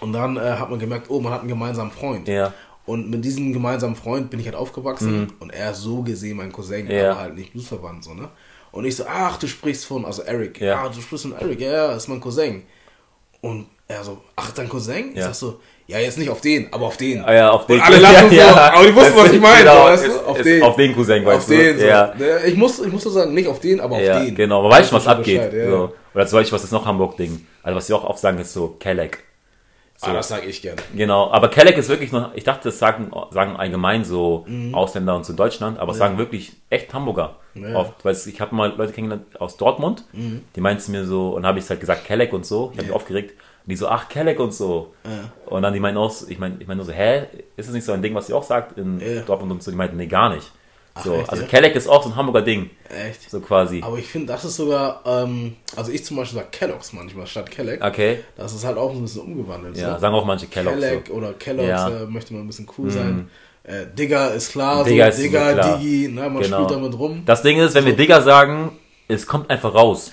und dann äh, hat man gemerkt, oh, man hat einen gemeinsamen Freund. Mhm. Ja. Und mit diesem gemeinsamen Freund bin ich halt aufgewachsen und er ist so gesehen mein Cousin, Mhm. Ja. aber halt nicht blutsverwandt, so, ne? Und ich so, ach, du sprichst von, also Eric, Ja. ah, du sprichst von Eric, ja, ja, ist mein Cousin. Und er so, ach, dein Cousin? Ich Ja. sag so, ja, jetzt nicht auf den, aber auf den. Ah ja, auf den. Und alle lachen *laughs* so, aber die wussten, was ich meine, Genau, weißt du? ist, Auf ist den. auf den Cousin, weißt auf den, du? so. Ja. Ne, Ich muss, ich muss so sagen, nicht auf den, aber auf Ja, den. genau. Man weiß schon, was abgeht. Bescheid, ja. So. Oder zum Beispiel, was ist noch Hamburg-Ding? Also, was wir auch oft sagen, ist so Kelleck. Ah, das sag ich gerne. Genau, aber Kelleck ist wirklich noch, ich dachte, das sagen, sagen allgemein so Mhm. Ausländer und so Deutschland, aber es sagen wirklich echt Hamburger Ja. Mhm. oft. Weil ich habe mal Leute kennengelernt aus Dortmund, die meinten mir so, und dann habe ich halt gesagt Kelleck und so, ich habe mich aufgeregt, und die so, ach, Kelleck und so. Und dann die meinen auch, so- ich meine ich mein nur so, hä, ist das nicht so ein Ding, was ihr auch sagt in Ja. Dortmund und so? Die meinten, nee, gar nicht. So, echt, also ja? Kelleck ist auch so ein Hamburger Ding, Echt. so quasi. Aber ich finde, das ist sogar, ähm, also ich zum Beispiel sag Kellogg's manchmal statt Kelleck. Okay, Das ist halt auch ein bisschen umgewandelt. ja, so. sagen auch manche Kellogg Kelleck so. oder Kellogg's Ja. Mhm. äh, möchte man ein bisschen cool sein. Äh, Digger ist klar, Digger so, ist Digger, so klar. Digi, ne, man Genau. spielt damit rum. Das Ding ist, wenn wir Digger sagen, es kommt einfach raus.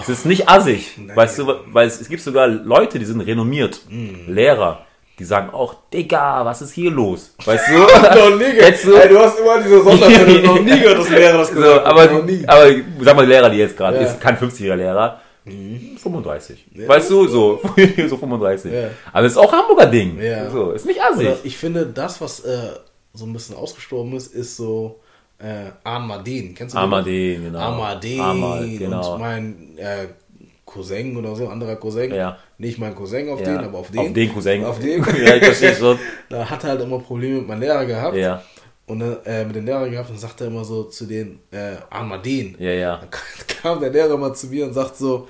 Es ist nicht assig, weißt du, weil es, es gibt sogar Leute, die sind renommiert, Mm. Lehrer, die sagen auch, Digga, was ist hier los? Weißt du? *laughs* noch nie Kennst du? Ey, du hast immer diese Sonderfälle, noch nie gehört, dass Lehrer das *laughs* so, gesagt haben. aber, noch nie. aber sag mal, Lehrer, die jetzt gerade Ja. Mhm. ist, kein 50er Lehrer, 35. Weißt du, so, *laughs* so 35. Ja. Aber es ist auch ein Hamburger Ding. Ja. So, ist nicht assig. Oder ich finde, das, was äh, so ein bisschen ausgestorben ist, ist so äh, Armadin. Kennst du? Armadin, genau. Armadin. Armad, genau. Und mein äh, Cousin oder so, anderer Cousin. Ja. Nicht mein Cousin auf Ja. den, aber auf den. Auf den Cousin. Auf den. *laughs* ja, ich verstehe schon. Da hat er halt immer Probleme mit meinem Lehrer gehabt. Ja, Und dann, äh, mit dem Lehrer gehabt und sagt er immer so zu den äh, Armadin. ja, ja. Dann kam der Lehrer mal zu mir und sagt so,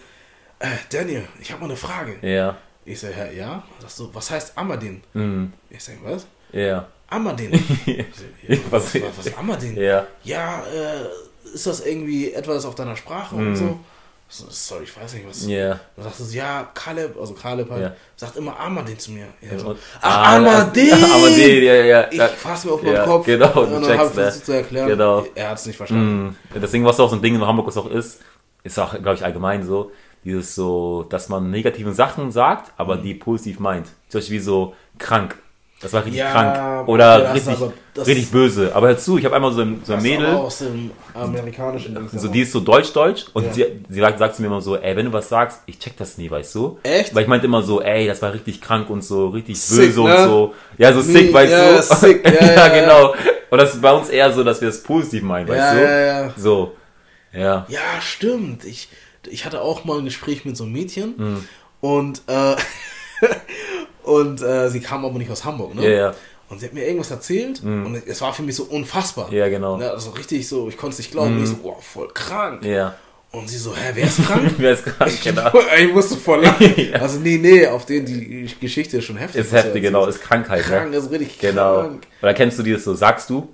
äh, Daniel, ich habe mal eine Frage. Ja, Ich sage, ja, ja. Sagst du, was heißt Amadin? Mhm. Ich sage, was? ja. Amadin. *laughs* Ich so, ja, Was- was, was, was ist Amadin? Ja. Ja, äh, ist das irgendwie etwas auf deiner Sprache und so? So? Sorry, ich weiß nicht, was. Ja. Dann sagt es, ja, Kaleb, also Kaleb halt, Ja. sagt immer Amadin zu mir. Ich so, Ach, Ah, Amadin! *laughs* Amadin, ja, ja. Ich ja. fass mir auf meinen Ja, Kopf. genau, du und dann habe ich ne? versucht zu erklären. Genau. Er hat es nicht verstanden. Ja, Deswegen, was auch so ein Ding in Hamburg was auch ist, ist auch, glaube ich, allgemein so, dieses so, dass man negative Sachen sagt, aber die positiv meint. Zum Beispiel wie so krank. Das war richtig Ja, krank. Oder ist richtig, aber- richtig böse. Aber hör zu, ich habe einmal so ein, so ein Mädel, aus dem amerikanischen Ding. so, die ist so deutsch-deutsch und Ja. sie, sie sagt, zu mir immer so, ey, wenn du was sagst, ich check das nie, weißt du? Echt? Weil ich meinte immer so, ey, das war richtig krank und so, richtig Sick, böse ne? und so. Ja, so sick, Nee, weißt ja, du? sick, *laughs* ja, ja, genau. Und das ist bei uns eher so, dass wir es positiv meinen, weißt du? ja, ja. So. Ja. Ja, stimmt. Ich, ich hatte auch mal ein Gespräch mit so einem Mädchen Hm. und, äh, *laughs* und äh, sie kam aber nicht aus Hamburg, ne? Ja, ja. Und sie hat mir irgendwas erzählt und es war für mich so unfassbar. Ja, genau. Ne, also richtig so, ich konnte es nicht glauben. Ich so, boah, voll krank. Ja. Und sie so, hä, wer ist krank? *laughs* Wer ist krank, genau. *laughs* ich musste voll lachen. *laughs* Ja. Also nee, nee, auf den die Geschichte ist schon heftig. Ist heftig, genau, ist Krankheit, Krank ne? ist richtig Genau. krank. Oder kennst du dieses so, sagst du?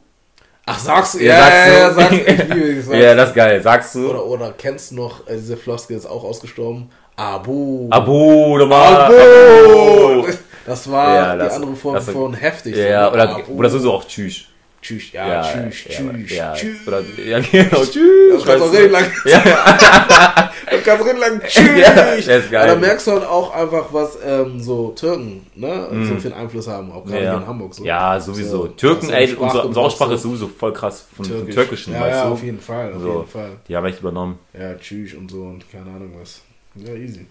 Ach, sagst du? Ja, Ja, sagst ja, du. ja, sagst du. Ich liebe dich, sagst Ja, das ist geil. Sagst du? Oder, oder kennst du noch, äh, diese Floskel ist auch ausgestorben. Abu. Abu, nochmal. Abu. Das war Ja, die das- andere Form von heftig. Ja, ja, so, oder, Abu. oder sowieso auch Tschüss. Tschüss, ja, tschüss, tschüss, ja, tschüss. Oder, ja, genau, Tschüss. Das kannst du weißt reden lang. Ja, *laughs* Das kannst du reden lang. *laughs* Tschüss. Ja, ist geil. Aber da merkst du halt auch einfach, was ähm, so Türken ne, so viel Einfluss haben, auch gerade ja. hier in Hamburg. So. ja, sowieso. So, Türken, ey, so unsere, unsere Aussprache so ist sowieso voll krass von, von Türkisch. Türkischen, ja, weißt ja, du? auf jeden Fall, auf So. jeden Fall. Die haben echt übernommen. Ja, tschüss und so und keine Ahnung was. Ja, easy.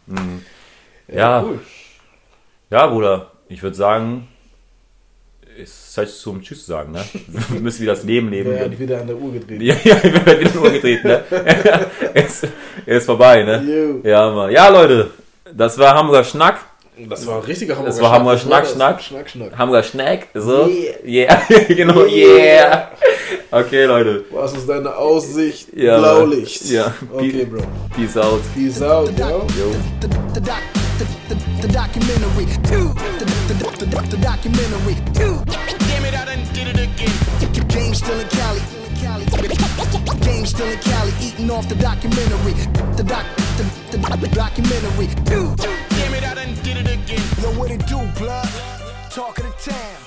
Ja, cool. Ja, Bruder, ich würde sagen, es ist Zeit zum Tschüss zu sagen, ne? *laughs* Wir müssen wieder das Leben leben. Der hat wieder an der Uhr gedreht. Ja, ja, wir werden wieder nur gedreht, ne? *laughs* er, ist, er ist vorbei, ne? Jo. Ja, Mann. Ja, Leute, das war Hamburger Schnack. Das war ein richtiger Hamburger Das war Hamburger Schnack. Schnack, Schnack. Schnack, Schnack. Hamburger Schnack, so. Yeah. *laughs* genau, yeah. Okay, Leute. Was ist deine Aussicht? Ja, Blaulicht. ja. Okay, Bro. Peace out. Peace out, yo. the, the, the, doc, the, the, the documentary. Two, the, the, the, the, the documentary. Two. Damn it, I done did it again. Game still in Cali. Game still in Cali, eating off the documentary. The doc, the, the, the documentary. Two. Damn it, I done did it again. Yo, what it do, blood? Talk of the town.